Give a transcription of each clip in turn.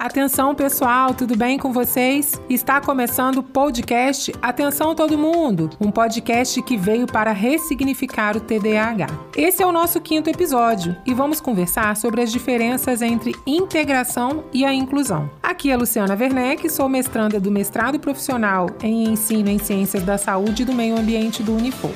Atenção, pessoal, tudo bem com vocês? Está começando o podcast Atenção Todo Mundo, um podcast que veio para ressignificar o TDAH. Esse é o nosso quinto episódio e vamos conversar sobre as diferenças entre integração e a inclusão. Aqui é Luciana Werneck, sou mestranda do mestrado profissional em ensino em ciências da saúde e do meio ambiente do Unifor.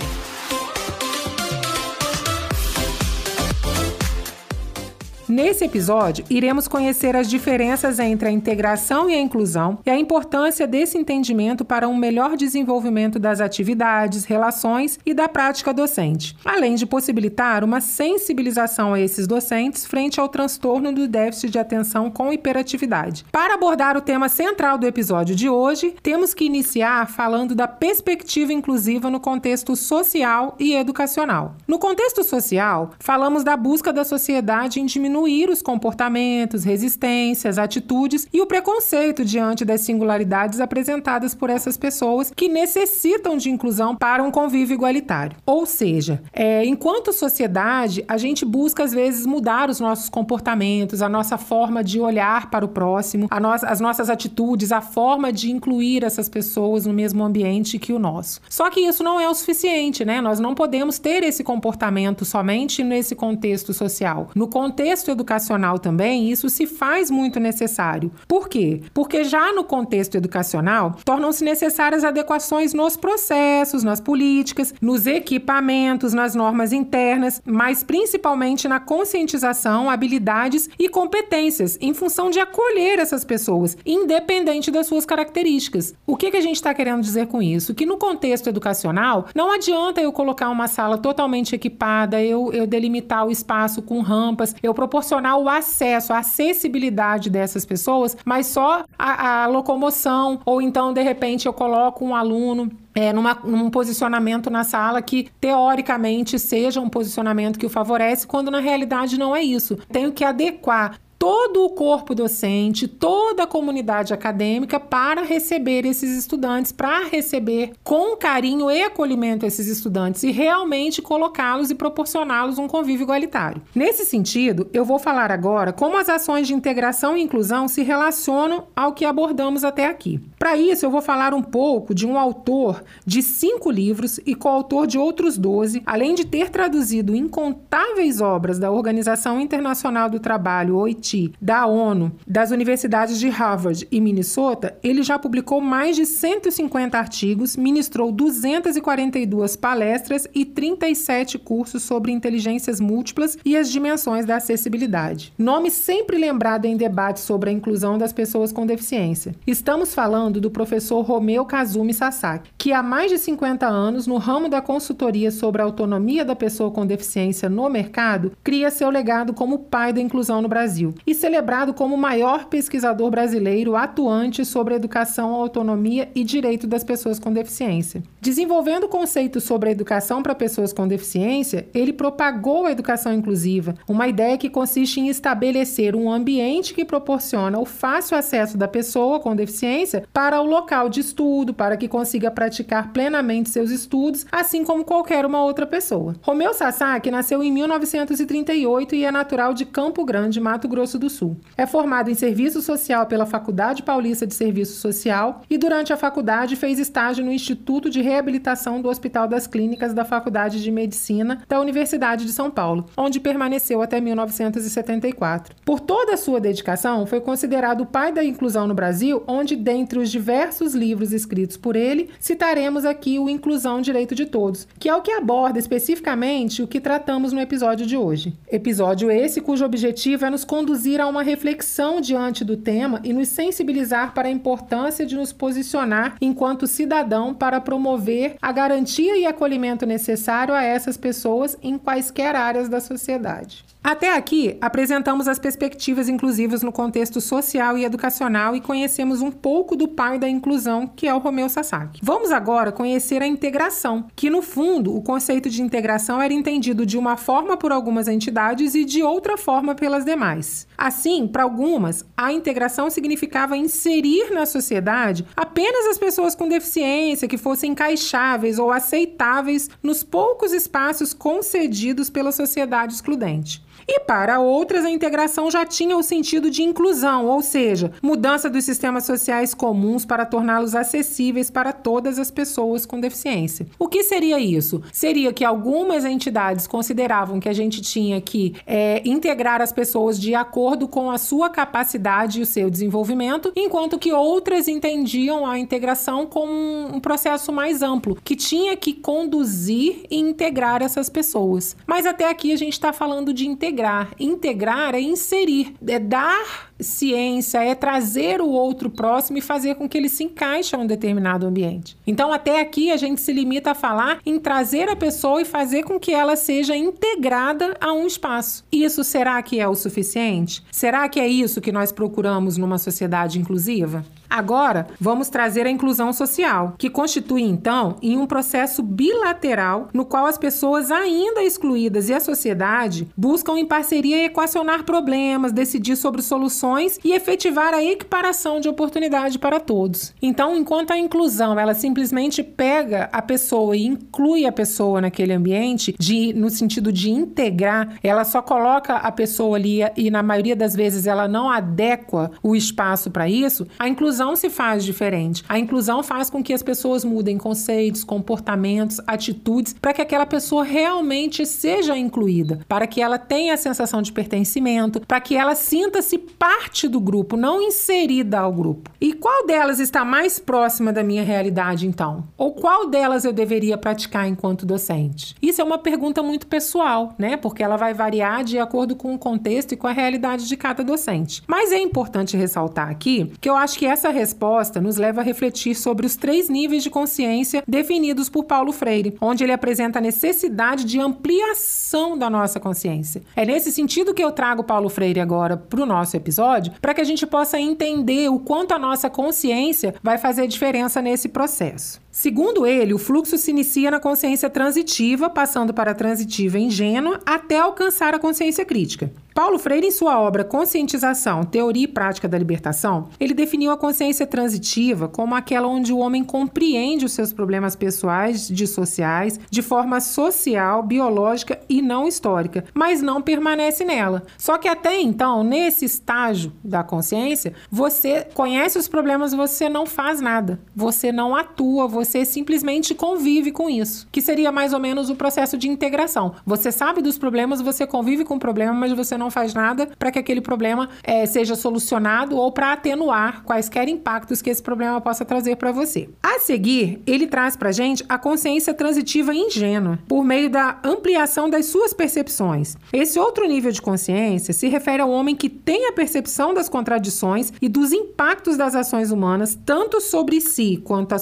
Nesse episódio, iremos conhecer as diferenças entre a integração e a inclusão e a importância desse entendimento para um melhor desenvolvimento das atividades, relações e da prática docente, além de possibilitar uma sensibilização a esses docentes frente ao transtorno do déficit de atenção com hiperatividade. Para abordar o tema central do episódio de hoje, temos que iniciar falando da perspectiva inclusiva no contexto social e educacional. No contexto social, falamos da busca da sociedade em diminuir diminuir os comportamentos, resistências, atitudes e o preconceito diante das singularidades apresentadas por essas pessoas que necessitam de inclusão para um convívio igualitário. Ou seja, é, enquanto sociedade, a gente busca às vezes mudar os nossos comportamentos, a nossa forma de olhar para o próximo, no as nossas atitudes, a forma de incluir essas pessoas no mesmo ambiente que o nosso. Só que isso não é o suficiente, né? Nós não podemos ter esse comportamento somente nesse contexto social. No contexto educacional também, isso se faz muito necessário. Por quê? Porque já no contexto educacional, tornam-se necessárias adequações nos processos, nas políticas, nos equipamentos, nas normas internas, mas principalmente na conscientização, habilidades e competências em função de acolher essas pessoas, independente das suas características. O que, que a gente está querendo dizer com isso? Que no contexto educacional, não adianta eu colocar uma sala totalmente equipada, eu, eu delimitar o espaço com rampas, eu proporcionar proporcionar o acesso, a acessibilidade dessas pessoas, mas só a, a locomoção, ou então, de repente, eu coloco um aluno é, numa, num posicionamento na sala que, teoricamente, seja um posicionamento que o favorece, quando na realidade não é isso. Tenho que adequar todo o corpo docente, toda a comunidade acadêmica para receber esses estudantes, para receber com carinho e acolhimento esses estudantes e realmente colocá-los e proporcioná-los um convívio igualitário. Nesse sentido, eu vou falar agora como as ações de integração e inclusão se relacionam ao que abordamos até aqui. Para isso, eu vou falar um pouco de um autor de cinco livros e coautor de outros doze, além de ter traduzido incontáveis obras da Organização Internacional do Trabalho, OIT, da ONU, das universidades de Harvard e Minnesota, ele já publicou mais de 150 artigos, ministrou 242 palestras e 37 cursos sobre inteligências múltiplas e as dimensões da acessibilidade. Nome sempre lembrado em debates sobre a inclusão das pessoas com deficiência. Estamos falando do professor Romeu Kazumi Sasaki, que há mais de 50 anos, no ramo da consultoria sobre a autonomia da pessoa com deficiência no mercado, cria seu legado como pai da inclusão no Brasil e celebrado como o maior pesquisador brasileiro atuante sobre educação, autonomia e direito das pessoas com deficiência. Desenvolvendo conceitos sobre a educação para pessoas com deficiência, ele propagou a educação inclusiva, uma ideia que consiste em estabelecer um ambiente que proporciona o fácil acesso da pessoa com deficiência para o local de estudo, para que consiga praticar plenamente seus estudos, assim como qualquer uma outra pessoa. Romeu Sasaki nasceu em 1938 e é natural de Campo Grande, Mato Grosso Grosso do Sul. É formado em Serviço Social pela Faculdade Paulista de Serviço Social e, durante a faculdade, fez estágio no Instituto de Reabilitação do Hospital das Clínicas da Faculdade de Medicina da Universidade de São Paulo, onde permaneceu até 1974. Por toda a sua dedicação, foi considerado o pai da inclusão no Brasil, onde, dentre os diversos livros escritos por ele, citaremos aqui o Inclusão Direito de Todos, que é o que aborda especificamente o que tratamos no episódio de hoje. Episódio esse cujo objetivo é nos conduzir conduzir a uma reflexão diante do tema e nos sensibilizar para a importância de nos posicionar enquanto cidadão para promover a garantia e acolhimento necessário a essas pessoas em quaisquer áreas da sociedade. Até aqui, apresentamos as perspectivas inclusivas no contexto social e educacional e conhecemos um pouco do pai da inclusão, que é o Romeu Sasaki. Vamos agora conhecer a integração, que no fundo o conceito de integração era entendido de uma forma por algumas entidades e de outra forma pelas demais. Assim, para algumas, a integração significava inserir na sociedade apenas as pessoas com deficiência que fossem encaixáveis ou aceitáveis nos poucos espaços concedidos pela sociedade excludente. E para outras, a integração já tinha o sentido de inclusão, ou seja, mudança dos sistemas sociais comuns para torná-los acessíveis para todas as pessoas com deficiência. O que seria isso? Seria que algumas entidades consideravam que a gente tinha que é, integrar as pessoas de acordo com a sua capacidade e o seu desenvolvimento, enquanto que outras entendiam a integração como um processo mais amplo, que tinha que conduzir e integrar essas pessoas. Mas até aqui a gente está falando de integrar. Integrar é inserir, é dar ciência, é trazer o outro próximo e fazer com que ele se encaixe a um determinado ambiente. Então, até aqui, a gente se limita a falar em trazer a pessoa e fazer com que ela seja integrada a um espaço. Isso será que é o suficiente? Será que é isso que nós procuramos numa sociedade inclusiva? Agora, vamos trazer a inclusão social, que constitui então em um processo bilateral no qual as pessoas ainda excluídas e a sociedade buscam em parceria equacionar problemas, decidir sobre soluções e efetivar a equiparação de oportunidade para todos. Então, enquanto a inclusão ela simplesmente pega a pessoa e inclui a pessoa naquele ambiente, de no sentido de integrar, ela só coloca a pessoa ali e na maioria das vezes ela não adequa o espaço para isso. A inclusão inclusão se faz diferente. A inclusão faz com que as pessoas mudem conceitos, comportamentos, atitudes, para que aquela pessoa realmente seja incluída, para que ela tenha a sensação de pertencimento, para que ela sinta-se parte do grupo, não inserida ao grupo. E qual delas está mais próxima da minha realidade, então? Ou qual delas eu deveria praticar enquanto docente? Isso é uma pergunta muito pessoal, né? Porque ela vai variar de acordo com o contexto e com a realidade de cada docente. Mas é importante ressaltar aqui que eu acho que essa resposta nos leva a refletir sobre os três níveis de consciência definidos por Paulo Freire, onde ele apresenta a necessidade de ampliação da nossa consciência. É nesse sentido que eu trago Paulo Freire agora para o nosso episódio, para que a gente possa entender o quanto a nossa consciência vai fazer diferença nesse processo. Segundo ele, o fluxo se inicia na consciência transitiva, passando para a transitiva ingênua, até alcançar a consciência crítica. Paulo Freire, em sua obra Conscientização, Teoria e Prática da Libertação, ele definiu a consciência transitiva como aquela onde o homem compreende os seus problemas pessoais, dissociais, de forma social, biológica e não histórica, mas não permanece nela. Só que até então, nesse estágio da consciência, você conhece os problemas, você não faz nada, você não atua, você simplesmente convive com isso, que seria mais ou menos o processo de integração. Você sabe dos problemas, você convive com o problema, mas você não faz nada para que aquele problema é, seja solucionado ou para atenuar quaisquer impactos que esse problema possa trazer para você. A seguir, ele traz para gente a consciência transitiva ingênua, por meio da ampliação das suas percepções. Esse outro nível de consciência se refere ao homem que tem a percepção das contradições e dos impactos das ações humanas, tanto sobre si quanto a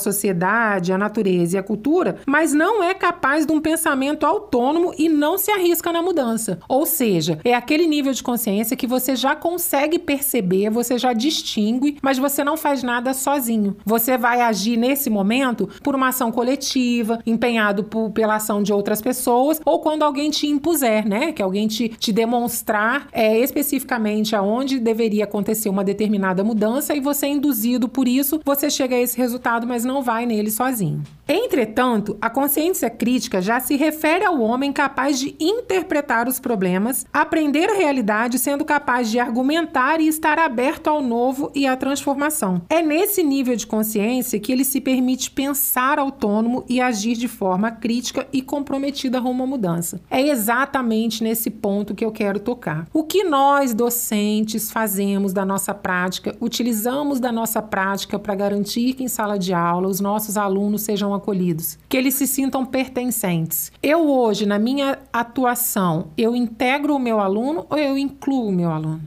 sociedade, a natureza e a cultura, mas não é capaz de um pensamento autônomo e não se arrisca na mudança. Ou seja, é aquele nível de consciência que você já consegue perceber, você já distingue, mas você não faz nada sozinho. Você vai agir nesse momento por uma ação coletiva, empenhado por, pela ação de outras pessoas, ou quando alguém te impuser, né? Que alguém te, te demonstrar é, especificamente aonde deveria acontecer uma determinada mudança e você é induzido por isso, você chega a esse resultado, mas não vai nele sozinho sozinho. Entretanto, a consciência crítica já se refere ao homem capaz de interpretar os problemas, aprender a realidade, sendo capaz de argumentar e estar aberto ao novo e à transformação. É nesse nível de consciência que ele se permite pensar autônomo e agir de forma crítica e comprometida rumo à mudança. É exatamente nesse ponto que eu quero tocar. O que nós, docentes, fazemos da nossa prática, utilizamos da nossa prática para garantir que em sala de aula os nossos alunos sejam acolhidos, que eles se sintam pertencentes. Eu hoje, na minha atuação, eu integro o meu aluno ou eu incluo o meu aluno?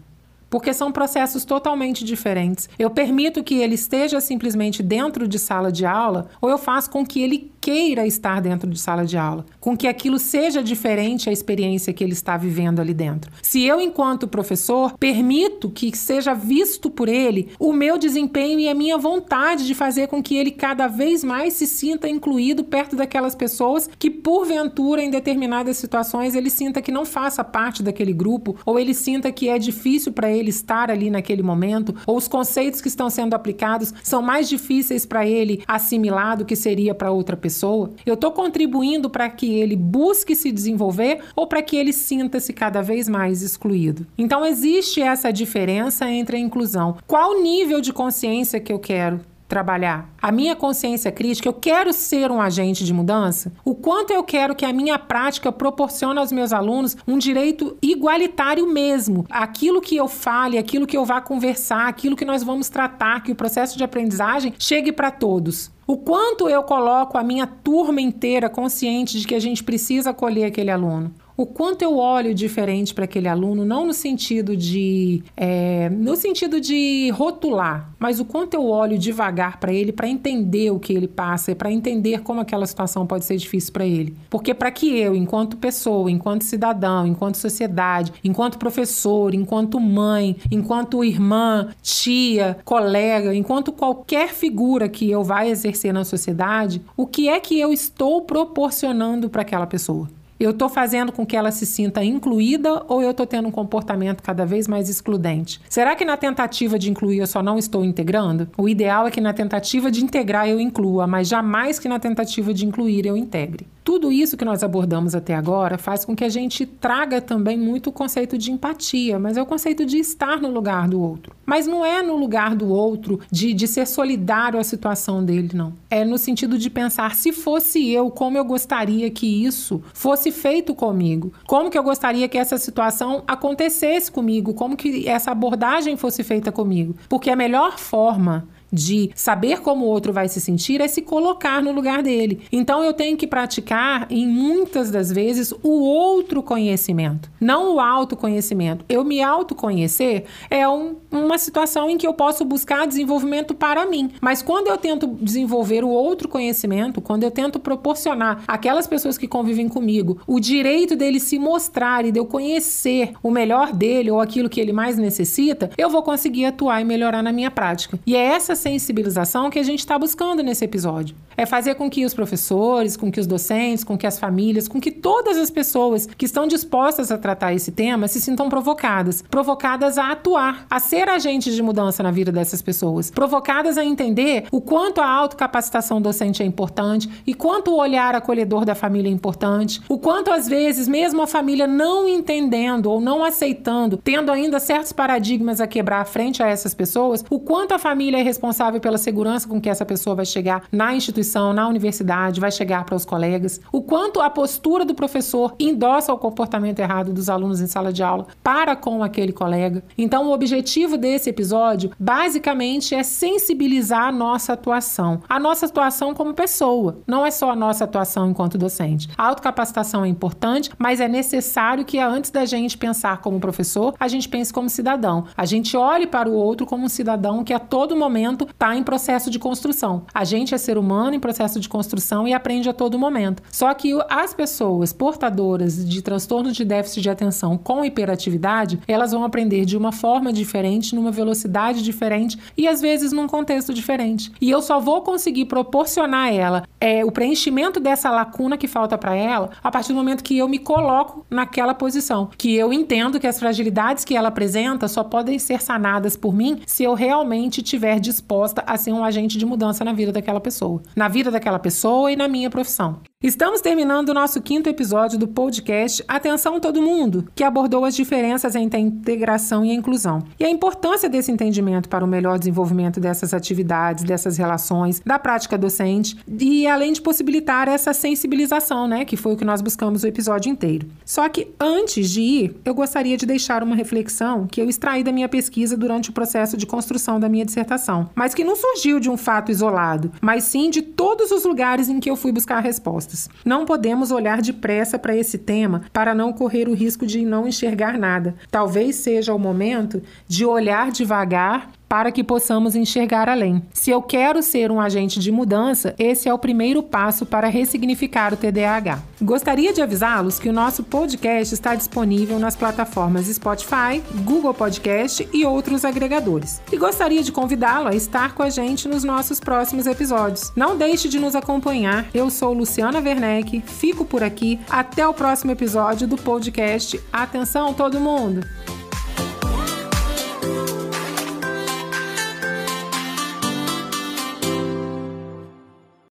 Porque são processos totalmente diferentes. Eu permito que ele esteja simplesmente dentro de sala de aula ou eu faço com que ele queira estar dentro de sala de aula, com que aquilo seja diferente a experiência que ele está vivendo ali dentro. Se eu, enquanto professor, permito que seja visto por ele o meu desempenho e a minha vontade de fazer com que ele cada vez mais se sinta incluído perto daquelas pessoas que, porventura, em determinadas situações, ele sinta que não faça parte daquele grupo, ou ele sinta que é difícil para ele estar ali naquele momento, ou os conceitos que estão sendo aplicados são mais difíceis para ele assimilar do que seria para outra pessoa pessoa? Eu estou contribuindo para que ele busque se desenvolver ou para que ele sinta-se cada vez mais excluído? Então, existe essa diferença entre a inclusão. Qual nível de consciência que eu quero? Trabalhar? A minha consciência crítica, eu quero ser um agente de mudança? O quanto eu quero que a minha prática proporcione aos meus alunos um direito igualitário mesmo? Aquilo que eu fale, aquilo que eu vá conversar, aquilo que nós vamos tratar, que o processo de aprendizagem chegue para todos. O quanto eu coloco a minha turma inteira consciente de que a gente precisa acolher aquele aluno o quanto eu olho diferente para aquele aluno, não no sentido de é, no sentido de rotular, mas o quanto eu olho devagar para ele para entender o que ele passa e para entender como aquela situação pode ser difícil para ele. Porque para que eu, enquanto pessoa, enquanto cidadão, enquanto sociedade, enquanto professor, enquanto mãe, enquanto irmã, tia, colega, enquanto qualquer figura que eu vá exercer na sociedade, o que é que eu estou proporcionando para aquela pessoa? Eu estou fazendo com que ela se sinta incluída ou eu estou tendo um comportamento cada vez mais excludente? Será que na tentativa de incluir eu só não estou integrando? O ideal é que na tentativa de integrar eu inclua, mas jamais que na tentativa de incluir eu integre. Tudo isso que nós abordamos até agora faz com que a gente traga também muito o conceito de empatia, mas é o conceito de estar no lugar do outro. Mas não é no lugar do outro de, de ser solidário à situação dele, não. É no sentido de pensar, se fosse eu, como eu gostaria que isso fosse feito comigo? Como que eu gostaria que essa situação acontecesse comigo? Como que essa abordagem fosse feita comigo? Porque a melhor forma de saber como o outro vai se sentir é se colocar no lugar dele. Então eu tenho que praticar, em muitas das vezes, o outro conhecimento, não o autoconhecimento. Eu me autoconhecer é um, uma situação em que eu posso buscar desenvolvimento para mim. Mas quando eu tento desenvolver o outro conhecimento, quando eu tento proporcionar aquelas pessoas que convivem comigo o direito dele se mostrar e de eu conhecer o melhor dele ou aquilo que ele mais necessita, eu vou conseguir atuar e melhorar na minha prática. E é essa sensibilização que a gente está buscando nesse episódio. É fazer com que os professores, com que os docentes, com que as famílias, com que todas as pessoas que estão dispostas a tratar esse tema se sintam provocadas. Provocadas a atuar, a ser agentes de mudança na vida dessas pessoas. Provocadas a entender o quanto a autocapacitação docente é importante e quanto o olhar acolhedor da família é importante. O quanto, às vezes, mesmo a família não entendendo ou não aceitando, tendo ainda certos paradigmas a quebrar frente a essas pessoas, o quanto a família é responsável responsável pela segurança com que essa pessoa vai chegar na instituição, na universidade, vai chegar para os colegas, o quanto a postura do professor endossa o comportamento errado dos alunos em sala de aula para com aquele colega. Então, o objetivo desse episódio, basicamente, é sensibilizar a nossa atuação, a nossa atuação como pessoa, não é só a nossa atuação enquanto docente. A autocapacitação é importante, mas é necessário que antes da gente pensar como professor, a gente pense como cidadão. A gente olhe para o outro como um cidadão que a todo momento está em processo de construção. A gente é ser humano em processo de construção e aprende a todo momento. Só que as pessoas portadoras de transtorno de déficit de atenção com hiperatividade, elas vão aprender de uma forma diferente, numa velocidade diferente e às vezes num contexto diferente. E eu só vou conseguir proporcionar a ela é, o preenchimento dessa lacuna que falta para ela a partir do momento que eu me coloco naquela posição, que eu entendo que as fragilidades que ela apresenta só podem ser sanadas por mim se eu realmente tiver disposto disposta a ser um agente de mudança na vida daquela pessoa, na vida daquela pessoa e na minha profissão. Estamos terminando o nosso quinto episódio do podcast Atenção Todo Mundo, que abordou as diferenças entre a integração e a inclusão e a importância desse entendimento para o melhor desenvolvimento dessas atividades, dessas relações, da prática docente e além de possibilitar essa sensibilização, né, que foi o que nós buscamos o episódio inteiro. Só que antes de ir, eu gostaria de deixar uma reflexão que eu extraí da minha pesquisa durante o processo de construção da minha dissertação, mas que não surgiu de um fato isolado, mas sim de todos os lugares em que eu fui buscar respostas. Não podemos olhar depressa para esse tema para não correr o risco de não enxergar nada. Talvez seja o momento de olhar devagar para que possamos enxergar além. Se eu quero ser um agente de mudança, esse é o primeiro passo para ressignificar o TDAH. Gostaria de avisá-los que o nosso podcast está disponível nas plataformas Spotify, Google Podcast e outros agregadores. E gostaria de convidá-lo a estar com a gente nos nossos próximos episódios. Não deixe de nos acompanhar. Eu sou Luciana Werneck, fico por aqui. Até o próximo episódio do podcast. Atenção, todo mundo!